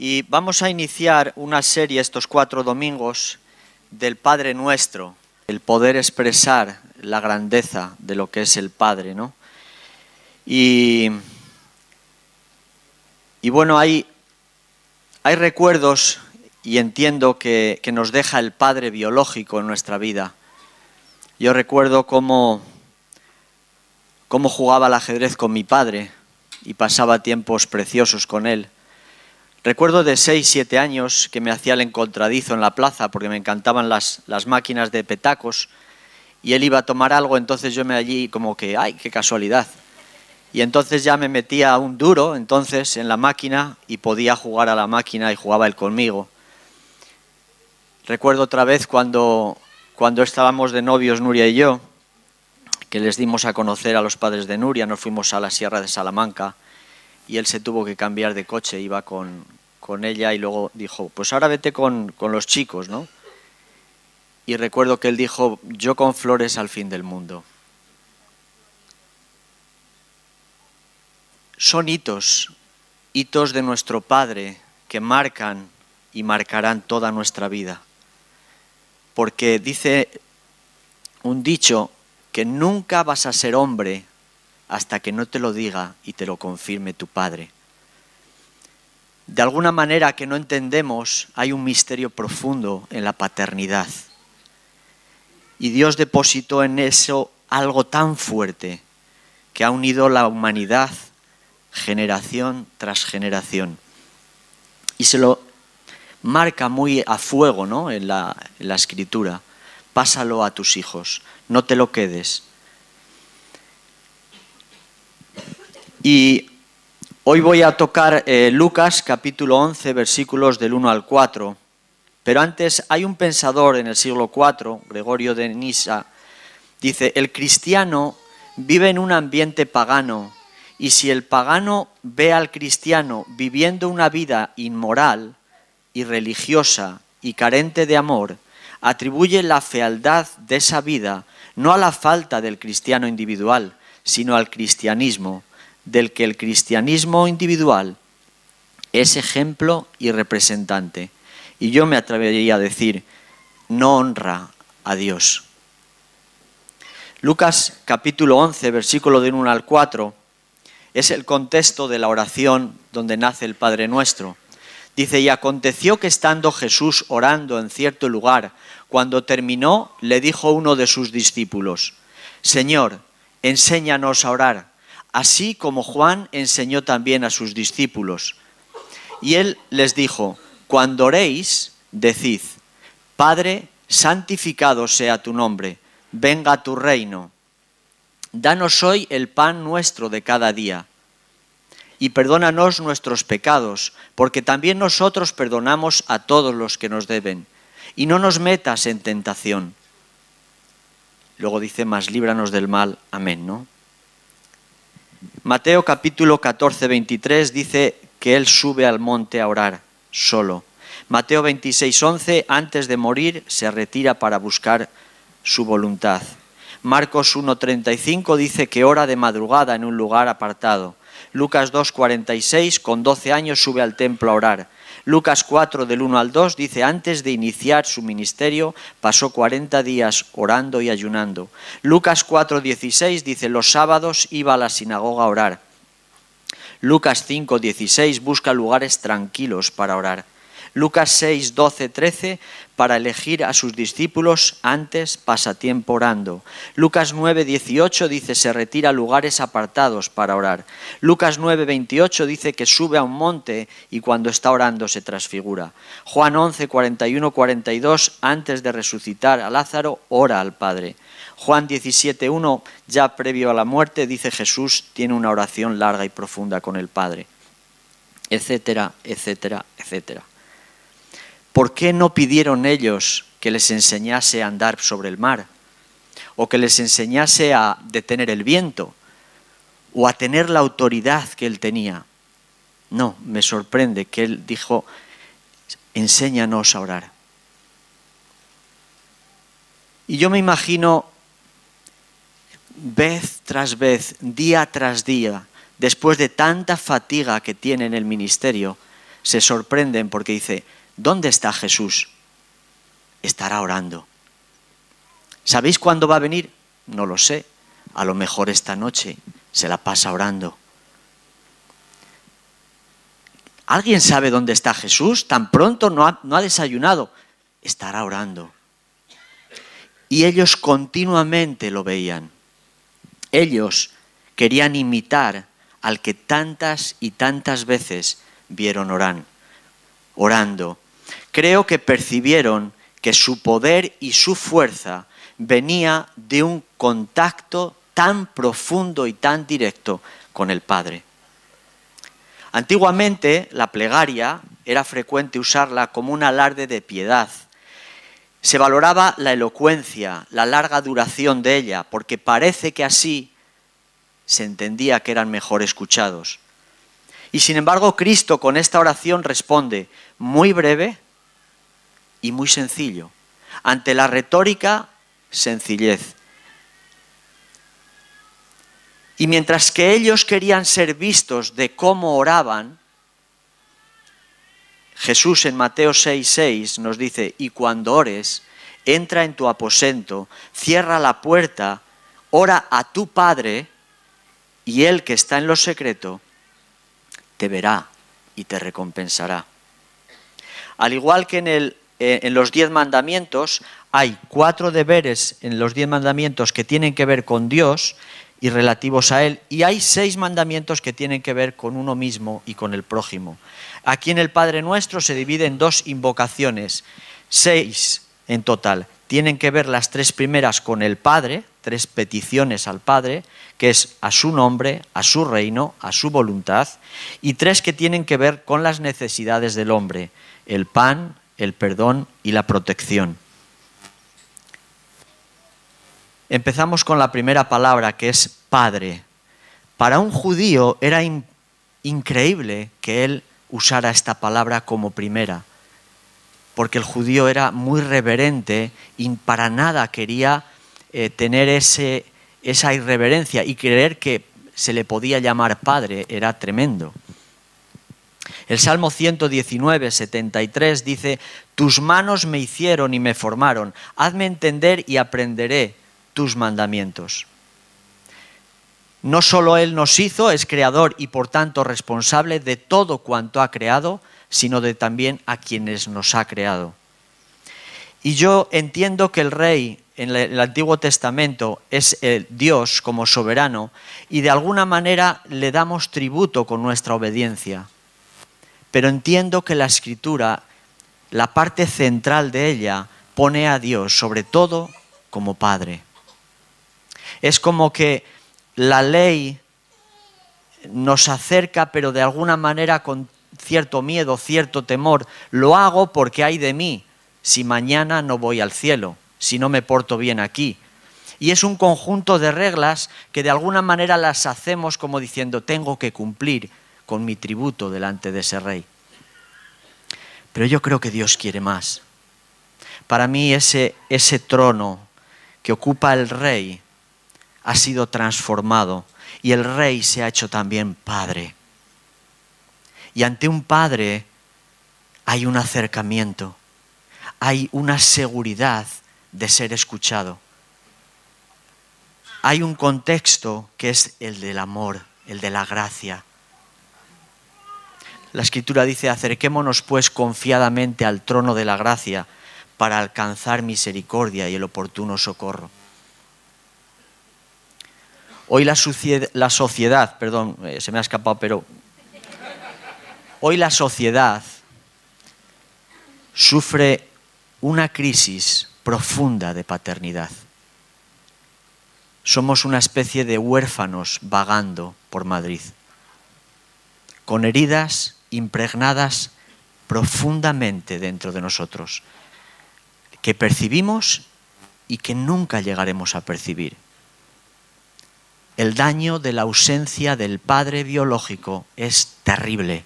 Y vamos a iniciar una serie estos cuatro domingos del Padre Nuestro, el poder expresar la grandeza de lo que es el Padre, ¿no? Y, bueno, hay, recuerdos y entiendo que, que nos deja el Padre biológico en nuestra vida. Yo recuerdo cómo, cómo jugaba al ajedrez con mi padre y pasaba tiempos preciosos con él. Recuerdo de 6, 7 años que me hacía el encontradizo en la plaza porque me encantaban las, las máquinas de petacos y él iba a tomar algo, entonces yo me allí como que, ay, qué casualidad. Y entonces ya me metía un duro, entonces, en la máquina y podía jugar a la máquina y jugaba él conmigo. Recuerdo otra vez cuando, cuando estábamos de novios Nuria y yo, que les dimos a conocer a los padres de Nuria, nos fuimos a la Sierra de Salamanca y él se tuvo que cambiar de coche, iba con, con ella y luego dijo, pues ahora vete con, con los chicos, ¿no? Y recuerdo que él dijo, yo con flores al fin del mundo. Son hitos, hitos de nuestro Padre que marcan y marcarán toda nuestra vida. Porque dice un dicho que nunca vas a ser hombre hasta que no te lo diga y te lo confirme tu Padre. De alguna manera que no entendemos, hay un misterio profundo en la paternidad. Y Dios depositó en eso algo tan fuerte que ha unido la humanidad generación tras generación. Y se lo marca muy a fuego ¿no? en, la, en la escritura. Pásalo a tus hijos, no te lo quedes. Y hoy voy a tocar eh, Lucas capítulo 11 versículos del 1 al 4. Pero antes hay un pensador en el siglo IV, Gregorio de Nisa, dice, el cristiano vive en un ambiente pagano y si el pagano ve al cristiano viviendo una vida inmoral, irreligiosa y carente de amor, atribuye la fealdad de esa vida no a la falta del cristiano individual, sino al cristianismo, del que el cristianismo individual es ejemplo y representante. Y yo me atrevería a decir, no honra a Dios. Lucas capítulo 11, versículo del 1 al 4, es el contexto de la oración donde nace el Padre Nuestro. Dice, y aconteció que estando Jesús orando en cierto lugar, cuando terminó, le dijo uno de sus discípulos, Señor, enséñanos a orar, así como Juan enseñó también a sus discípulos. Y él les dijo, cuando oréis, decid, Padre, santificado sea tu nombre, venga tu reino. Danos hoy el pan nuestro de cada día. Y perdónanos nuestros pecados, porque también nosotros perdonamos a todos los que nos deben y no nos metas en tentación. Luego dice, más líbranos del mal. Amén, ¿no? Mateo capítulo 14, 23 dice que él sube al monte a orar solo. Mateo 26, 11, antes de morir se retira para buscar su voluntad. Marcos 1.35 dice que ora de madrugada en un lugar apartado. Lucas 2.46, con 12 años sube al templo a orar. Lucas 4 del 1 al 2 dice, antes de iniciar su ministerio pasó 40 días orando y ayunando. Lucas 4, 16 dice, los sábados iba a la sinagoga a orar. Lucas 5, 16 busca lugares tranquilos para orar. Lucas 6, 12, 13, para elegir a sus discípulos antes pasa tiempo orando. Lucas 9, 18 dice se retira a lugares apartados para orar. Lucas 9, 28 dice que sube a un monte y cuando está orando se transfigura. Juan 11, 41, 42, antes de resucitar a Lázaro, ora al Padre. Juan 17, 1, ya previo a la muerte, dice Jesús tiene una oración larga y profunda con el Padre. Etcétera, etcétera, etcétera. ¿Por qué no pidieron ellos que les enseñase a andar sobre el mar? ¿O que les enseñase a detener el viento? ¿O a tener la autoridad que él tenía? No, me sorprende que él dijo, enséñanos a orar. Y yo me imagino vez tras vez, día tras día, después de tanta fatiga que tiene en el ministerio, se sorprenden porque dice, ¿dónde está Jesús? Estará orando. ¿Sabéis cuándo va a venir? No lo sé. A lo mejor esta noche se la pasa orando. ¿Alguien sabe dónde está Jesús? Tan pronto no ha, desayunado. Estará orando. Y ellos continuamente lo veían. Ellos querían imitar al que tantas y tantas veces vieron oran, orando. Creo que percibieron que su poder y su fuerza venía de un contacto tan profundo y tan directo con el Padre. Antiguamente la plegaria era frecuente usarla como un alarde de piedad. Se valoraba la elocuencia, la larga duración de ella, porque parece que así se entendía que eran mejor escuchados. Y sin embargo Cristo con esta oración responde muy breve y muy sencillo. Ante la retórica, sencillez. Y mientras que ellos querían ser vistos de cómo oraban, Jesús en Mateo 6:6 nos dice, y cuando ores, entra en tu aposento, cierra la puerta, ora a tu Padre, y Él que está en lo secreto, te verá y te recompensará. Al igual que en, el, eh, en los diez mandamientos, hay cuatro deberes en los diez mandamientos que tienen que ver con Dios y relativos a Él, y hay seis mandamientos que tienen que ver con uno mismo y con el prójimo. Aquí en el Padre Nuestro se divide en dos invocaciones, seis en total. Tienen que ver las tres primeras con el Padre, tres peticiones al Padre, que es a su nombre, a su reino, a su voluntad, y tres que tienen que ver con las necesidades del hombre, el pan, el perdón y la protección. Empezamos con la primera palabra, que es Padre. Para un judío era increíble que él usara esta palabra como primera, porque el judío era muy reverente y para nada quería eh, tener esa irreverencia y creer que se le podía llamar Padre era tremendo. El Salmo 119, 73 dice, Tus manos me hicieron y me formaron, hazme entender y aprenderé tus mandamientos. No solo Él nos hizo, es creador y por tanto responsable de todo cuanto ha creado, sino de también a quienes nos ha creado. Y yo entiendo que el rey en el Antiguo Testamento es el Dios como soberano y de alguna manera le damos tributo con nuestra obediencia. Pero entiendo que la escritura, la parte central de ella, pone a Dios sobre todo como Padre. Es como que la ley nos acerca, pero de alguna manera con cierto miedo, cierto temor. Lo hago porque hay de mí si mañana no voy al cielo, si no me porto bien aquí. Y es un conjunto de reglas que de alguna manera las hacemos como diciendo, tengo que cumplir con mi tributo delante de ese rey. Pero yo creo que Dios quiere más. Para mí ese, ese trono que ocupa el rey ha sido transformado y el rey se ha hecho también padre. Y ante un padre hay un acercamiento, hay una seguridad de ser escuchado. Hay un contexto que es el del amor, el de la gracia. La escritura dice, acerquémonos pues confiadamente al trono de la gracia para alcanzar misericordia y el oportuno socorro. Hoy la, sociedad, perdón, eh, se me ha escapado, pero hoy la sociedad sufre una crisis profunda de paternidad. Somos una especie de huérfanos vagando por Madrid, con heridas impregnadas profundamente dentro de nosotros, que percibimos y que nunca llegaremos a percibir el daño de la ausencia del padre biológico es terrible.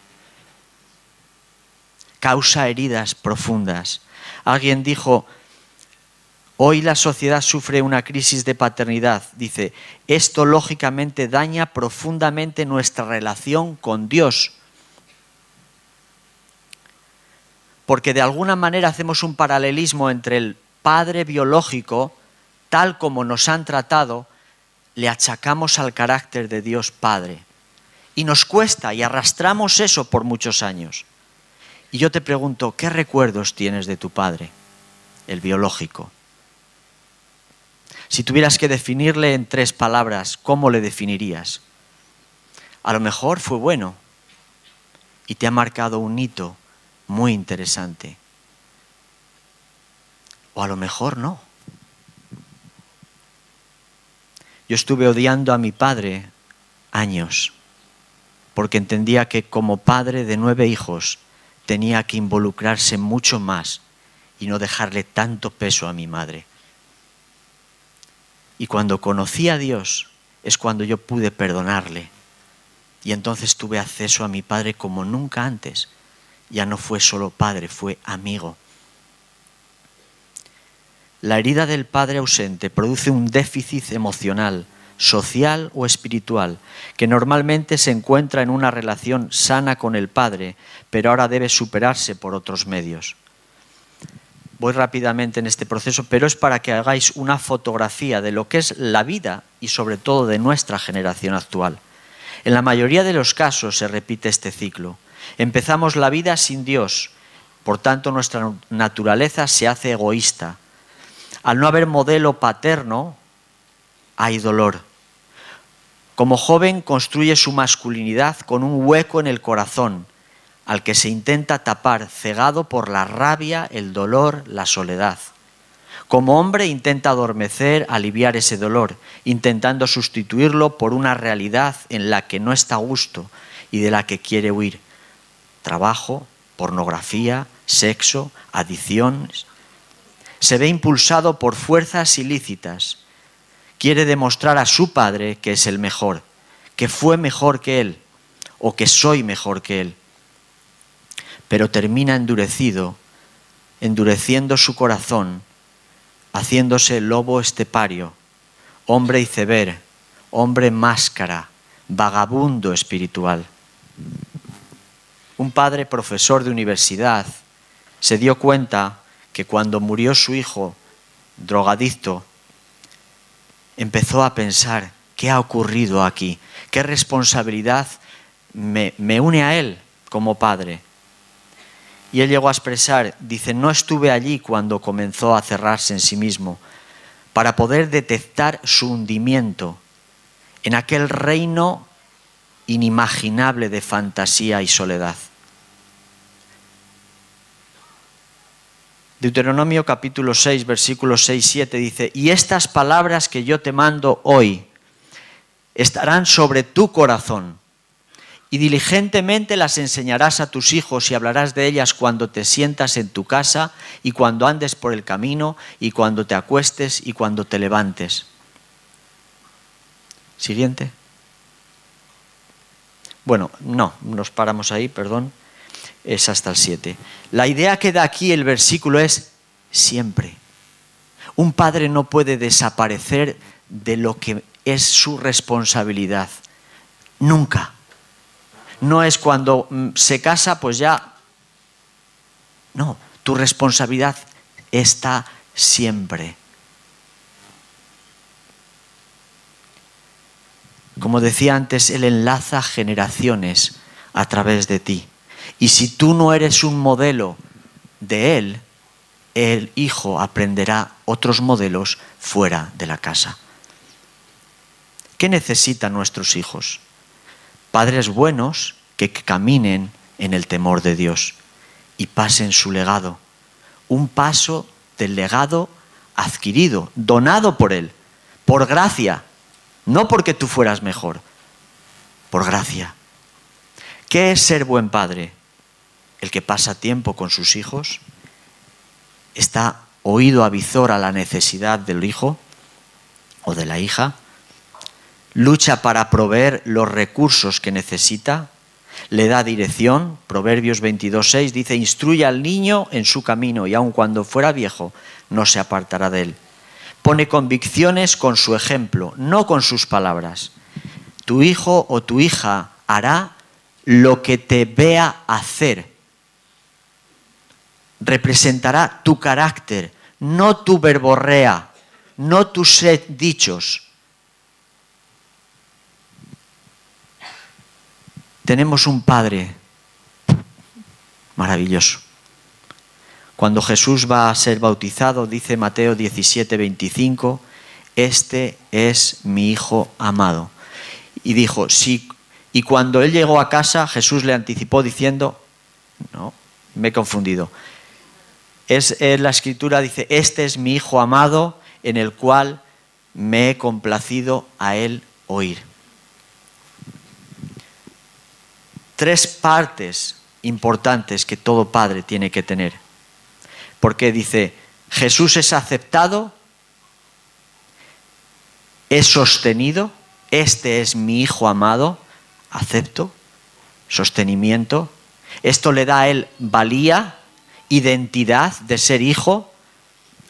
Causa heridas profundas. Alguien dijo, hoy la sociedad sufre una crisis de paternidad. Dice, esto lógicamente daña profundamente nuestra relación con Dios. Porque de alguna manera hacemos un paralelismo entre el padre biológico, tal como nos han tratado, le achacamos al carácter de Dios Padre. Y nos cuesta y arrastramos eso por muchos años. Y yo te pregunto, ¿qué recuerdos tienes de tu padre, el biológico? Si tuvieras que definirle en tres palabras, ¿cómo le definirías? A lo mejor fue bueno y te ha marcado un hito muy interesante. O a lo mejor no. Yo estuve odiando a mi padre años, porque entendía que como padre de nueve hijos tenía que involucrarse mucho más y no dejarle tanto peso a mi madre. Y cuando conocí a Dios es cuando yo pude perdonarle. Y entonces tuve acceso a mi Padre como nunca antes. Ya no fue solo Padre, fue amigo. La herida del Padre ausente produce un déficit emocional, social o espiritual, que normalmente se encuentra en una relación sana con el Padre, pero ahora debe superarse por otros medios. Voy rápidamente en este proceso, pero es para que hagáis una fotografía de lo que es la vida y sobre todo de nuestra generación actual. En la mayoría de los casos se repite este ciclo. Empezamos la vida sin Dios, por tanto nuestra naturaleza se hace egoísta. Al no haber modelo paterno, hay dolor. Como joven construye su masculinidad con un hueco en el corazón, al que se intenta tapar cegado por la rabia, el dolor, la soledad. Como hombre intenta adormecer, aliviar ese dolor, intentando sustituirlo por una realidad en la que no está a gusto y de la que quiere huir. Trabajo, pornografía, sexo, adicciones. Se ve impulsado por fuerzas ilícitas. Quiere demostrar a su padre que es el mejor, que fue mejor que él o que soy mejor que él pero termina endurecido, endureciendo su corazón, haciéndose lobo estepario, hombre iceber, hombre máscara, vagabundo espiritual. Un padre profesor de universidad se dio cuenta que cuando murió su hijo drogadicto, empezó a pensar, ¿qué ha ocurrido aquí? ¿Qué responsabilidad me, une a él como padre? Y él llegó a expresar, dice, no estuve allí cuando comenzó a cerrarse en sí mismo, para poder detectar su hundimiento en aquel reino inimaginable de fantasía y soledad. Deuteronomio capítulo 6, versículos 6, 7 dice, y estas palabras que yo te mando hoy estarán sobre tu corazón y diligentemente las enseñarás a tus hijos y hablarás de ellas cuando te sientas en tu casa y cuando andes por el camino y cuando te acuestes y cuando te levantes. Siguiente. Bueno, no, nos paramos ahí, perdón. Es hasta el 7. La idea que da aquí el versículo es siempre. Un padre no puede desaparecer de lo que es su responsabilidad. Nunca no es cuando mm, se casa, pues ya... No, tu responsabilidad está siempre. Como decía antes, Él enlaza generaciones a través de ti. Y si tú no eres un modelo de Él, el hijo aprenderá otros modelos fuera de la casa. ¿Qué necesitan nuestros hijos? padres buenos que caminen en el temor de Dios y pasen su legado. Un paso del legado adquirido, donado por Él, por gracia, no porque tú fueras mejor, por gracia. ¿Qué es ser buen padre? El que pasa tiempo con sus hijos, está oído a a la necesidad del hijo o de la hija, lucha para proveer los recursos que necesita, le da dirección, Proverbios 22.6 dice, instruye al niño en su camino y aun cuando fuera viejo no se apartará de él. Pone convicciones con su ejemplo, no con sus palabras. Tu hijo o tu hija hará lo que te vea hacer. representará tu carácter, no tu verborrea, no tus dichos. Tenemos un Padre maravilloso. Cuando Jesús va a ser bautizado, dice Mateo 17, 25, este es mi Hijo amado. Y dijo, sí, y cuando él llegó a casa, Jesús le anticipó diciendo, no, me he confundido. Es, la escritura dice, este es mi Hijo amado en el cual me he complacido a él oír. Tres partes importantes que todo padre tiene que tener. Porque dice, Jesús es aceptado, es sostenido, este es mi Hijo amado, acepto, sostenimiento. Esto le da a él valía, identidad de ser hijo,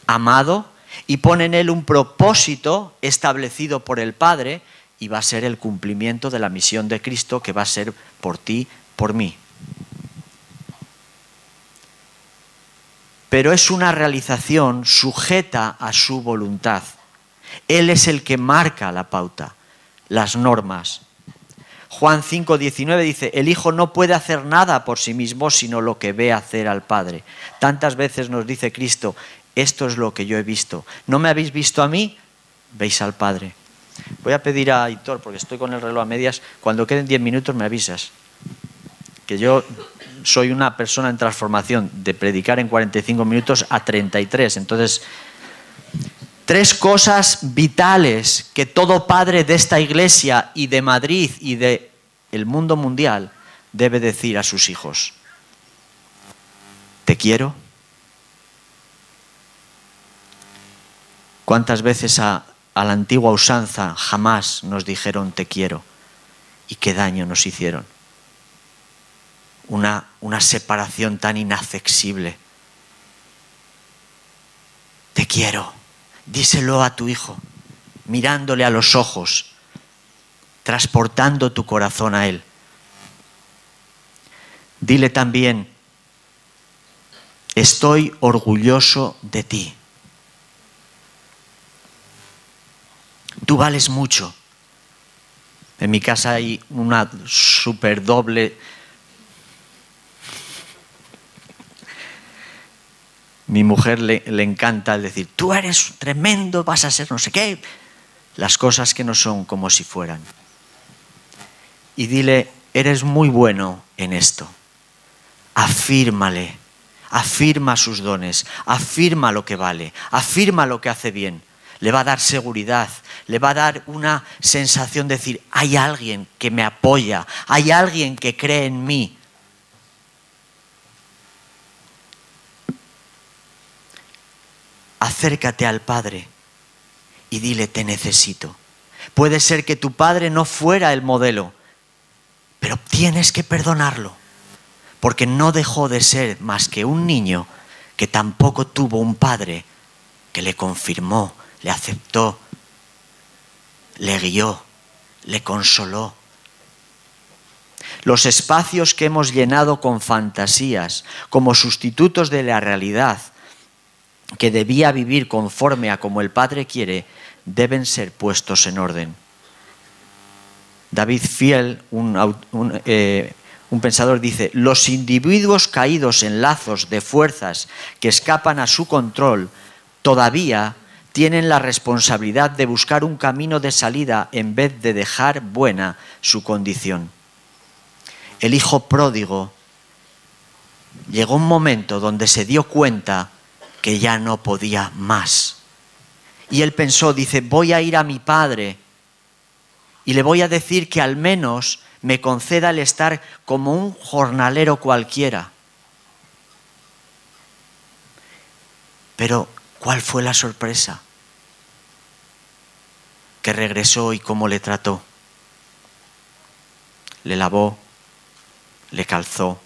amado, y pone en él un propósito establecido por el Padre y va a ser el cumplimiento de la misión de Cristo que va a ser por ti, por mí. Pero es una realización sujeta a su voluntad. Él es el que marca la pauta, las normas. Juan 5:19 dice, el Hijo no puede hacer nada por sí mismo sino lo que ve hacer al Padre. Tantas veces nos dice Cristo, esto es lo que yo he visto. ¿No me habéis visto a mí? Veis al Padre. Voy a pedir a Hitor, porque estoy con el reloj a medias, cuando queden 10 minutos me avisas. Que yo soy una persona en transformación de predicar en 45 minutos a 33. Entonces, tres cosas vitales que todo padre de esta iglesia y de Madrid y de el mundo mundial debe decir a sus hijos. Te quiero, ¿Cuántas veces a, la antigua usanza jamás nos dijeron te quiero? ¿Y qué daño nos hicieron? Una, una separación tan inaccesible. Te quiero. Díselo a tu hijo, mirándole a los ojos, transportando tu corazón a él. Dile también, estoy orgulloso de ti. tú vales mucho. En mi casa hay una super doble. Mi mujer le, le encanta decir, tú eres tremendo, vas a ser no sé qué. Las cosas que no son como si fueran. Y dile, eres muy bueno en esto. Afírmale, afirma sus dones, afirma lo que vale, afirma lo que hace bien le va a dar seguridad, le va a dar una sensación de decir, hay alguien que me apoya, hay alguien que cree en mí. Acércate al Padre y dile, te necesito. Puede ser que tu Padre no fuera el modelo, pero tienes que perdonarlo, porque no dejó de ser más que un niño que tampoco tuvo un Padre que le confirmó, le aceptó, le guió, le consoló. Los espacios que hemos llenado con fantasías como sustitutos de la realidad que debía vivir conforme a como el Padre quiere, deben ser puestos en orden. David Fiel, un, eh, un pensador, dice, los individuos caídos en lazos de fuerzas que escapan a su control todavía tienen la responsabilidad de buscar un camino de salida en vez de dejar buena su condición. El hijo pródigo llegó un momento donde se dio cuenta que ya no podía más. Y él pensó, dice, voy a ir a mi padre y le voy a decir que al menos me conceda el estar como un jornalero cualquiera. Pero ¿Cuál fue la sorpresa? Que regresó y cómo le trató. Le lavó, le calzó,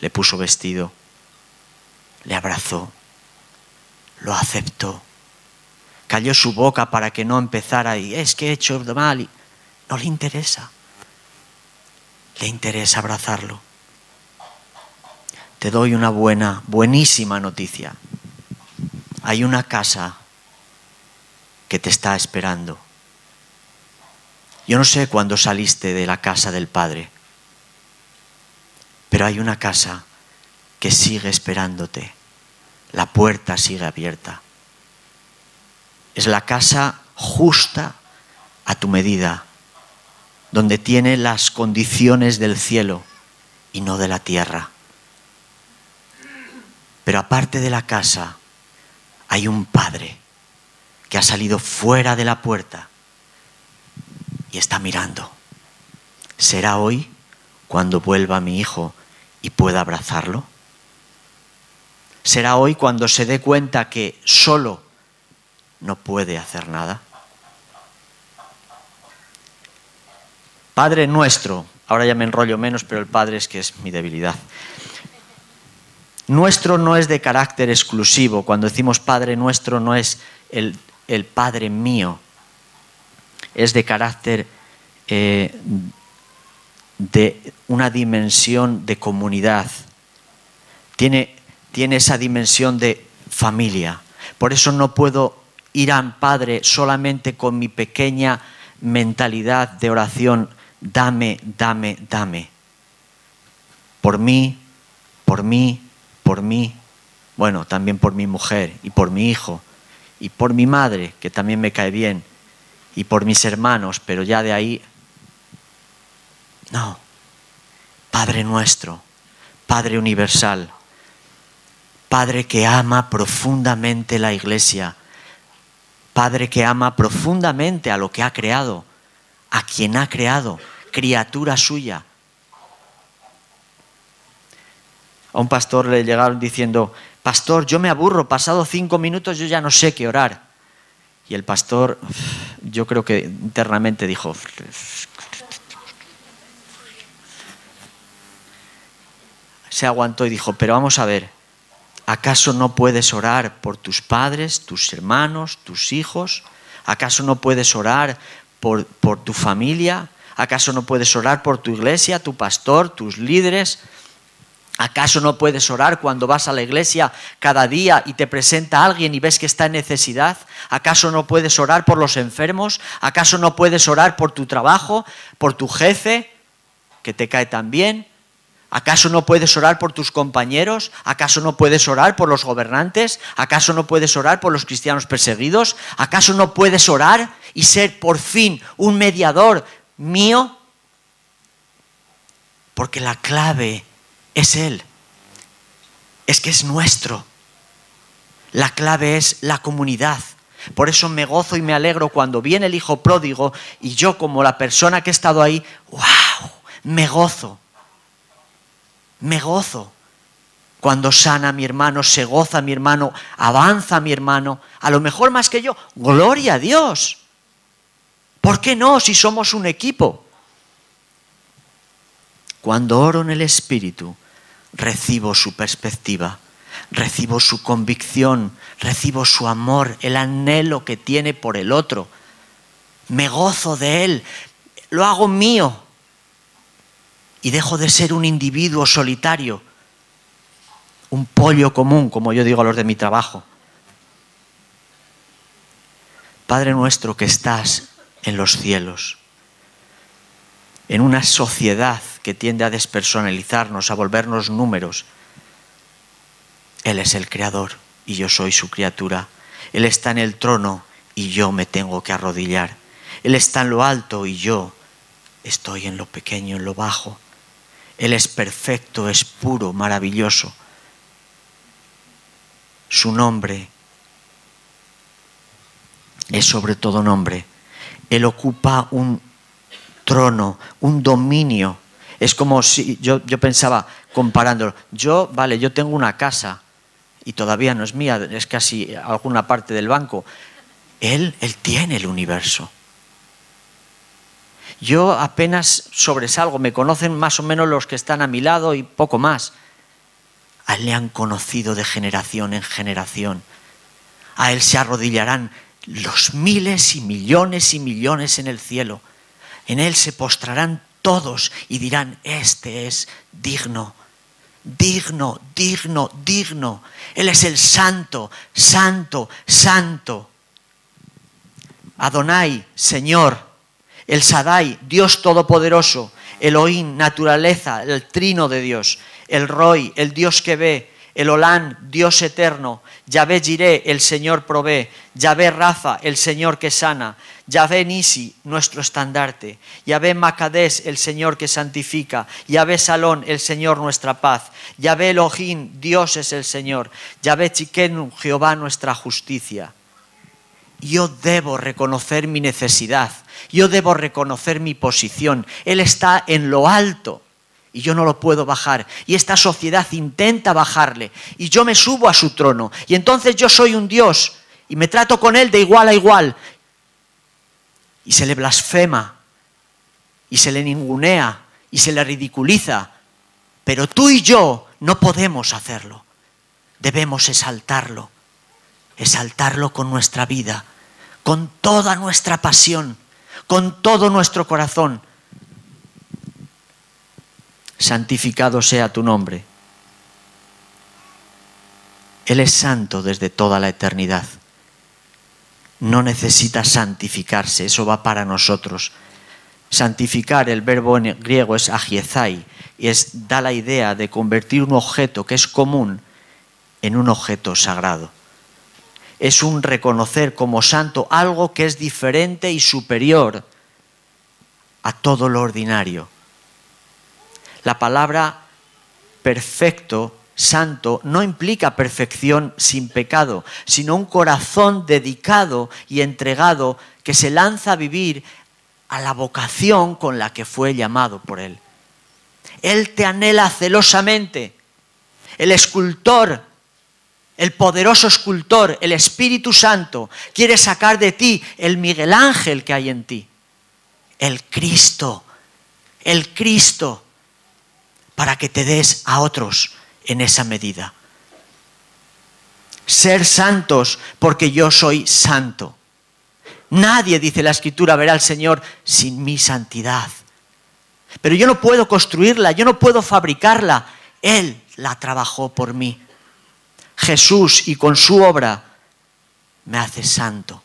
le puso vestido, le abrazó, lo aceptó. Cayó su boca para que no empezara y es que he hecho mal. Y no le interesa. Le interesa abrazarlo. te doy una buena, buenísima noticia. Hay una casa que te está esperando. Yo no sé cuándo saliste de la casa del Padre, pero hay una casa que sigue esperándote. La puerta sigue abierta. Es la casa justa a tu medida, donde tiene las condiciones del cielo y no de la tierra. Pero aparte de la casa, hay un padre que ha salido fuera de la puerta y está mirando. ¿Será hoy cuando vuelva mi hijo y pueda abrazarlo? ¿Será hoy cuando se dé cuenta que solo no puede hacer nada? Padre nuestro, ahora ya me enrollo menos, pero el Padre es que es mi debilidad. Nuestro no es de carácter exclusivo. Cuando decimos Padre nuestro no es el, Padre mío. Es de carácter eh, de una dimensión de comunidad. Tiene, tiene esa dimensión de familia. Por eso no puedo ir a Padre solamente con mi pequeña mentalidad de oración. Dame, dame, dame. Por mí, por mí, por mí, bueno, también por mi mujer y por mi hijo y por mi madre, que también me cae bien, y por mis hermanos, pero ya de ahí, no. Padre nuestro, Padre universal, Padre que ama profundamente la iglesia, Padre que ama profundamente a lo que ha creado, a quien ha creado, criatura suya a un pastor le llegaron diciendo, pastor, yo me aburro, pasado cinco minutos yo ya no sé qué orar. Y el pastor, yo creo que internamente dijo, se aguantó y dijo, pero vamos a ver, ¿acaso no puedes orar por tus padres, tus hermanos, tus hijos? ¿Acaso no puedes orar por, por tu familia? ¿Acaso no puedes orar por tu iglesia, tu pastor, tus líderes? ¿Acaso no puedes orar cuando vas a la iglesia cada día y te presenta alguien y ves que está en necesidad? ¿Acaso no puedes orar por los enfermos? ¿Acaso no puedes orar por tu trabajo, por tu jefe, que te cae tan bien? ¿Acaso no puedes orar por tus compañeros? ¿Acaso no puedes orar por los gobernantes? ¿Acaso no puedes orar por los cristianos perseguidos? ¿Acaso no puedes orar y ser por fin un mediador mío? Porque la clave es Él. Es que es nuestro. La clave es la comunidad. Por eso me gozo y me alegro cuando viene el hijo pródigo y yo como la persona que he estado ahí, wow, me gozo. Me gozo. Cuando sana mi hermano, se goza mi hermano, avanza mi hermano, a lo mejor más que yo, gloria a Dios. ¿Por qué no si somos un equipo? Cuando oro en el Espíritu, recibo su perspectiva, recibo su convicción, recibo su amor, el anhelo que tiene por el otro. Me gozo de él, lo hago mío y dejo de ser un individuo solitario, un pollo común, como yo digo a los de mi trabajo. Padre nuestro que estás en los cielos, en una sociedad que tiende a despersonalizarnos, a volvernos números. Él es el creador y yo soy su criatura. Él está en el trono y yo me tengo que arrodillar. Él está en lo alto y yo estoy en lo pequeño, en lo bajo. Él es perfecto, es puro, maravilloso. Su nombre es sobre todo nombre. Él ocupa un trono, un dominio. Es como si yo, pensaba, comparándolo, yo, vale, yo tengo una casa y todavía no es mía, es casi alguna parte del banco. Él, él tiene el universo. Yo apenas sobresalgo, me conocen más o menos los que están a mi lado y poco más. A Él le han conocido de generación en generación. A Él se arrodillarán los miles y millones y millones en el cielo en Él se postrarán todos y dirán, este es digno, digno, digno, digno. Él es el santo, santo, santo. Adonai, Señor, el Sadai, Dios Todopoderoso, Elohim, naturaleza, el trino de Dios, el Roy, el Dios que ve, el Olán, Dios eterno, Yahvé Jiré, el Señor provee, Yahvé Rafa, el Señor que sana, Yahvé Nisi, nuestro estandarte, Yahvé Macadés, el Señor que santifica, Yahvé Salón, el Señor nuestra paz, Yahvé Elohim, Dios es el Señor, Yahvé Chiquenu, Jehová nuestra justicia. Yo debo reconocer mi necesidad, yo debo reconocer mi posición, Él está en lo alto y yo no lo puedo bajar. Y esta sociedad intenta bajarle. Y yo me subo a su trono. Y entonces yo soy un Dios. Y me trato con Él de igual a igual. Y se le blasfema. Y se le ningunea. Y se le ridiculiza. Pero tú y yo no podemos hacerlo. Debemos exaltarlo, exaltarlo con nuestra vida, con toda nuestra pasión, con todo nuestro corazón santificado sea tu nombre. Él es santo desde toda la eternidad. No necesita santificarse, eso va para nosotros. Santificar, el verbo en griego es agiezai, y es, da la idea de convertir un objeto que es común en un objeto sagrado. Es un reconocer como santo algo que es diferente y superior a todo lo ordinario la palabra perfecto, santo, no implica perfección sin pecado, sino un corazón dedicado y entregado que se lanza a vivir a la vocación con la que fue llamado por Él. Él te anhela celosamente. El escultor, el poderoso escultor, el Espíritu Santo, quiere sacar de ti el Miguel Ángel que hay en ti. El Cristo, el Cristo para que te des a otros en esa medida. Ser santos porque yo soy santo. Nadie, dice la escritura, verá al Señor sin mi santidad. Pero yo no puedo construirla, yo no puedo fabricarla. Él la trabajó por mí. Jesús y con su obra me hace santo.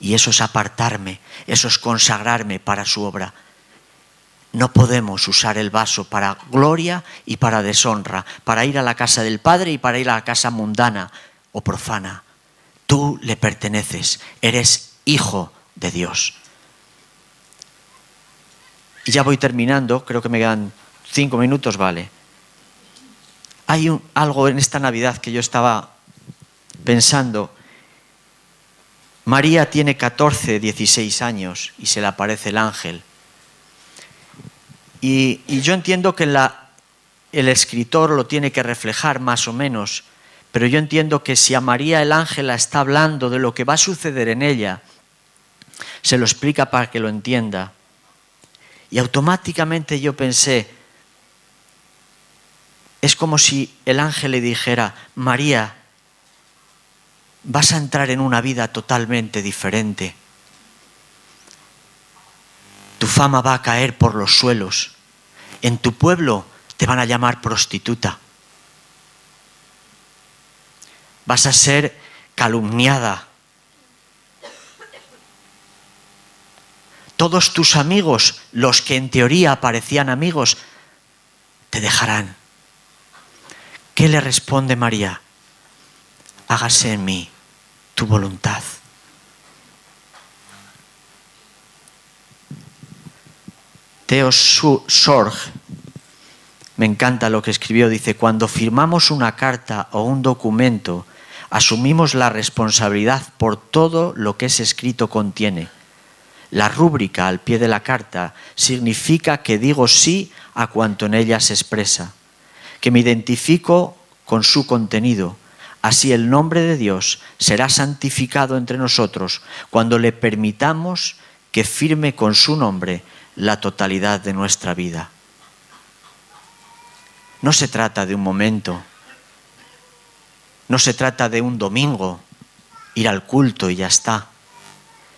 Y eso es apartarme, eso es consagrarme para su obra. No podemos usar el vaso para gloria y para deshonra, para ir a la casa del Padre y para ir a la casa mundana o profana. Tú le perteneces, eres hijo de Dios. Y ya voy terminando, creo que me quedan cinco minutos, vale. Hay algo en esta Navidad que yo estaba pensando. María tiene 14, 16 años y se le aparece el ángel y, yo entiendo que el escritor lo tiene que reflejar más o menos, pero yo entiendo que si a María el ángel la está hablando de lo que va a suceder en ella, se lo explica para que lo entienda. Y automáticamente yo pensé, es como si el ángel le dijera, María, vas a entrar en una vida totalmente diferente tu fama va a caer por los suelos. En tu pueblo te van a llamar prostituta. Vas a ser calumniada. Todos tus amigos, los que en teoría parecían amigos, te dejarán. ¿Qué le responde María? Hágase en mí tu voluntad. Theo Sorg, me encanta lo que escribió, dice, cuando firmamos una carta o un documento, asumimos la responsabilidad por todo lo que ese escrito contiene. La rúbrica al pie de la carta significa que digo sí a cuanto en ella se expresa, que me identifico con su contenido. Así el nombre de Dios será santificado entre nosotros cuando le permitamos que firme con su nombre la totalidad de nuestra vida. No se trata de un momento, no se trata de un domingo, ir al culto y ya está.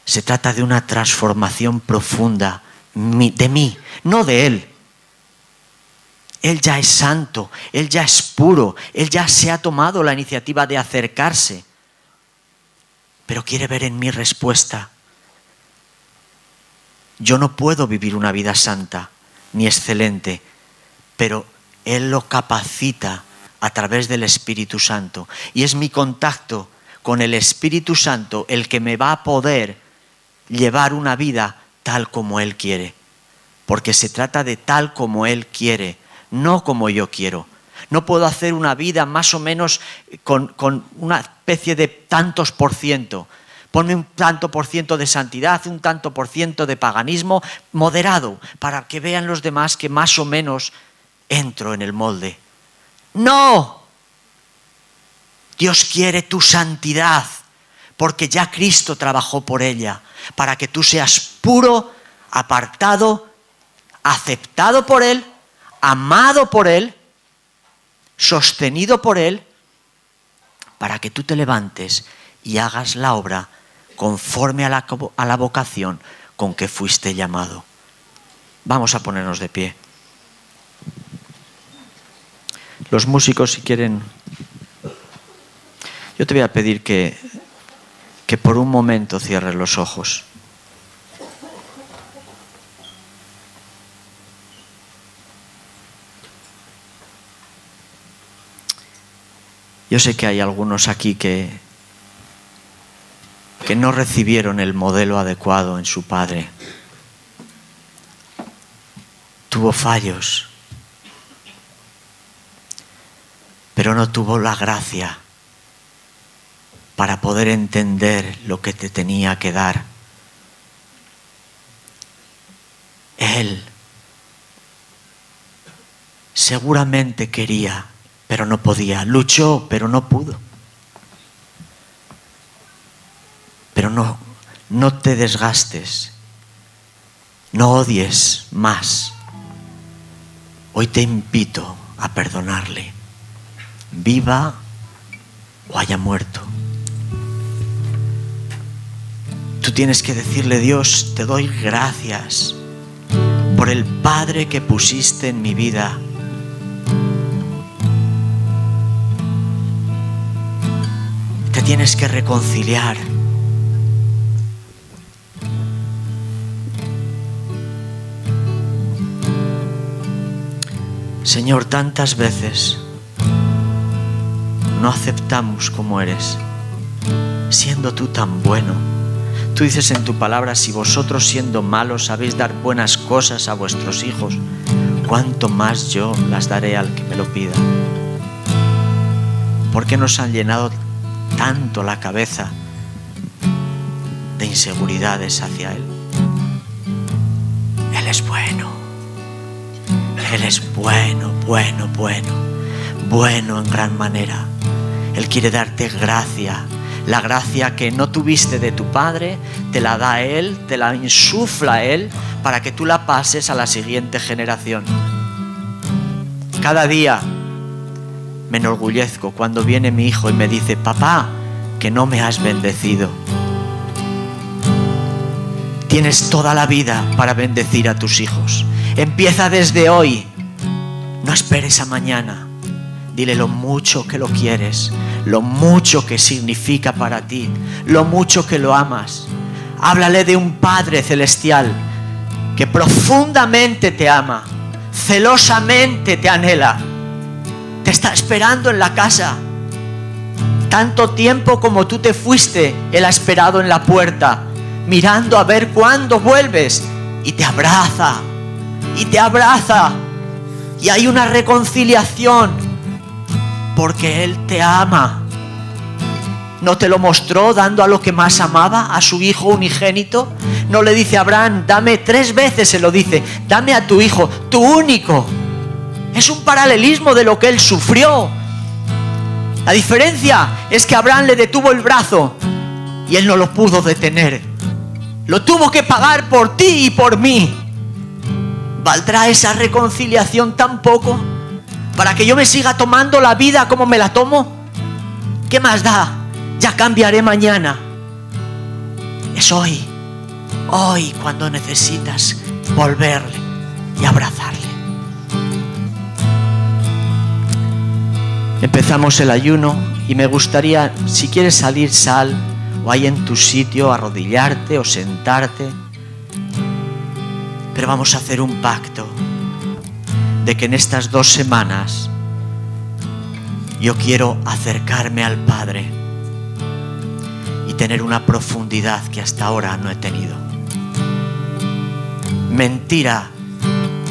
Se trata de una transformación profunda de mí, no de Él. Él ya es santo, Él ya es puro, Él ya se ha tomado la iniciativa de acercarse, pero quiere ver en mi respuesta. Yo no puedo vivir una vida santa ni excelente, pero Él lo capacita a través del Espíritu Santo. Y es mi contacto con el Espíritu Santo el que me va a poder llevar una vida tal como Él quiere. Porque se trata de tal como Él quiere, no como yo quiero. No puedo hacer una vida más o menos con, con una especie de tantos por ciento. Ponme un tanto por ciento de santidad, un tanto por ciento de paganismo moderado, para que vean los demás que más o menos entro en el molde. No. Dios quiere tu santidad porque ya Cristo trabajó por ella, para que tú seas puro, apartado, aceptado por Él, amado por Él, sostenido por Él, para que tú te levantes y hagas la obra conforme a la, a la vocación con que fuiste llamado. Vamos a ponernos de pie. Los músicos, si quieren, yo te voy a pedir que, que por un momento cierres los ojos. Yo sé que hay algunos aquí que, que no recibieron el modelo adecuado en su padre. Tuvo fallos pero no tuvo la gracia para poder entender lo que te tenía que dar. Él seguramente quería, pero no podía. Luchó, pero no pudo. Pero no, no te desgastes. No odies más. Hoy te invito a perdonarle viva o haya muerto. Tú tienes que decirle, Dios, te doy gracias por el Padre que pusiste en mi vida. Te tienes que reconciliar. Señor, tantas veces no aceptamos como eres, siendo tú tan bueno. Tú dices en tu palabra, si vosotros siendo malos sabéis dar buenas cosas a vuestros hijos, cuánto más yo las daré al que me lo pida. ¿Por qué nos han llenado tanto la cabeza de inseguridades hacia Él? Él es bueno. Él es bueno, bueno, bueno. Bueno en gran manera. Él quiere darte gracia. La gracia que no tuviste de tu Padre, te la da Él, te la insufla Él para que tú la pases a la siguiente generación. Cada día me enorgullezco cuando viene mi hijo y me dice, papá, que no me has bendecido. Tienes toda la vida para bendecir a tus hijos. Empieza desde hoy. No esperes a mañana. Dile lo mucho que lo quieres, lo mucho que significa para ti, lo mucho que lo amas. Háblale de un Padre celestial que profundamente te ama, celosamente te anhela, te está esperando en la casa. Tanto tiempo como tú te fuiste, Él ha esperado en la puerta, mirando a ver cuándo vuelves y te abraza, y te abraza. Y hay una reconciliación porque Él te ama. ¿No te lo mostró dando a lo que más amaba, a su hijo unigénito? No le dice a Abraham, dame tres veces, se lo dice, dame a tu hijo, tu único. Es un paralelismo de lo que él sufrió. La diferencia es que Abraham le detuvo el brazo y él no lo pudo detener. Lo tuvo que pagar por ti y por mí. ¿Valdrá esa reconciliación tan poco? para que yo me siga tomando la vida como me la tomo? ¿Qué más da? Ya cambiaré mañana. Es hoy, hoy cuando necesitas volverle y abrazarle. Empezamos el ayuno y me gustaría, si quieres salir, sal, o ahí en tu sitio, arrodillarte o sentarte. Pero vamos a hacer un pacto de que en estas dos semanas yo quiero acercarme al Padre y tener una profundidad que hasta ahora no he tenido. Mentira,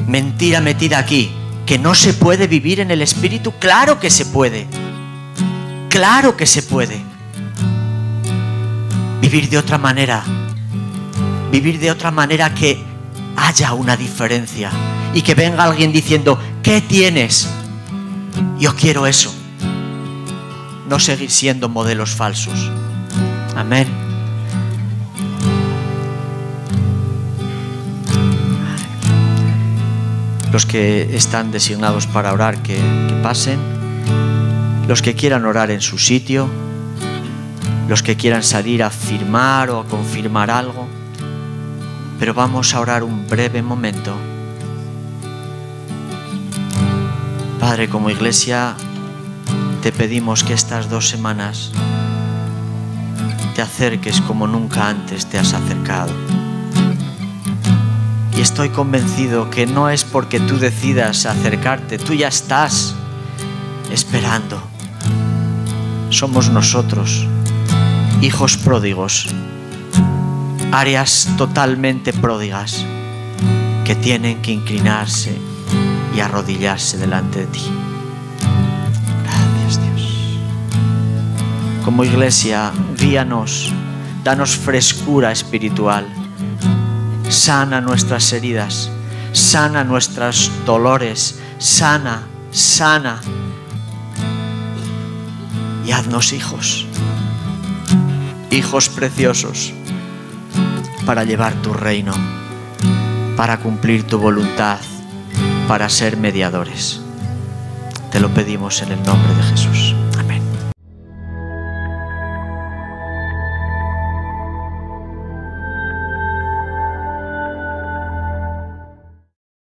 mentira metida aquí, que no se puede vivir en el Espíritu, claro que se puede, claro que se puede. Vivir de otra manera, vivir de otra manera que haya una diferencia y que venga alguien diciendo, ¿qué tienes? Yo quiero eso. No seguir siendo modelos falsos. Amén. Los que están designados para orar, que, pasen. Los que quieran orar en su sitio. Los que quieran salir a firmar o a confirmar algo pero vamos a orar un breve momento. Padre, como iglesia, te pedimos que estas dos semanas te acerques como nunca antes te has acercado. Y estoy convencido que no es porque tú decidas acercarte, tú ya estás esperando. Somos nosotros, hijos pródigos áreas totalmente pródigas que tienen que inclinarse y arrodillarse delante de ti. Gracias Dios. Como iglesia, guíanos, danos frescura espiritual, sana nuestras heridas, sana nuestros dolores, sana, sana y haznos hijos, hijos preciosos para llevar tu reino, para cumplir tu voluntad, para ser mediadores. Te lo pedimos en el nombre de Jesús.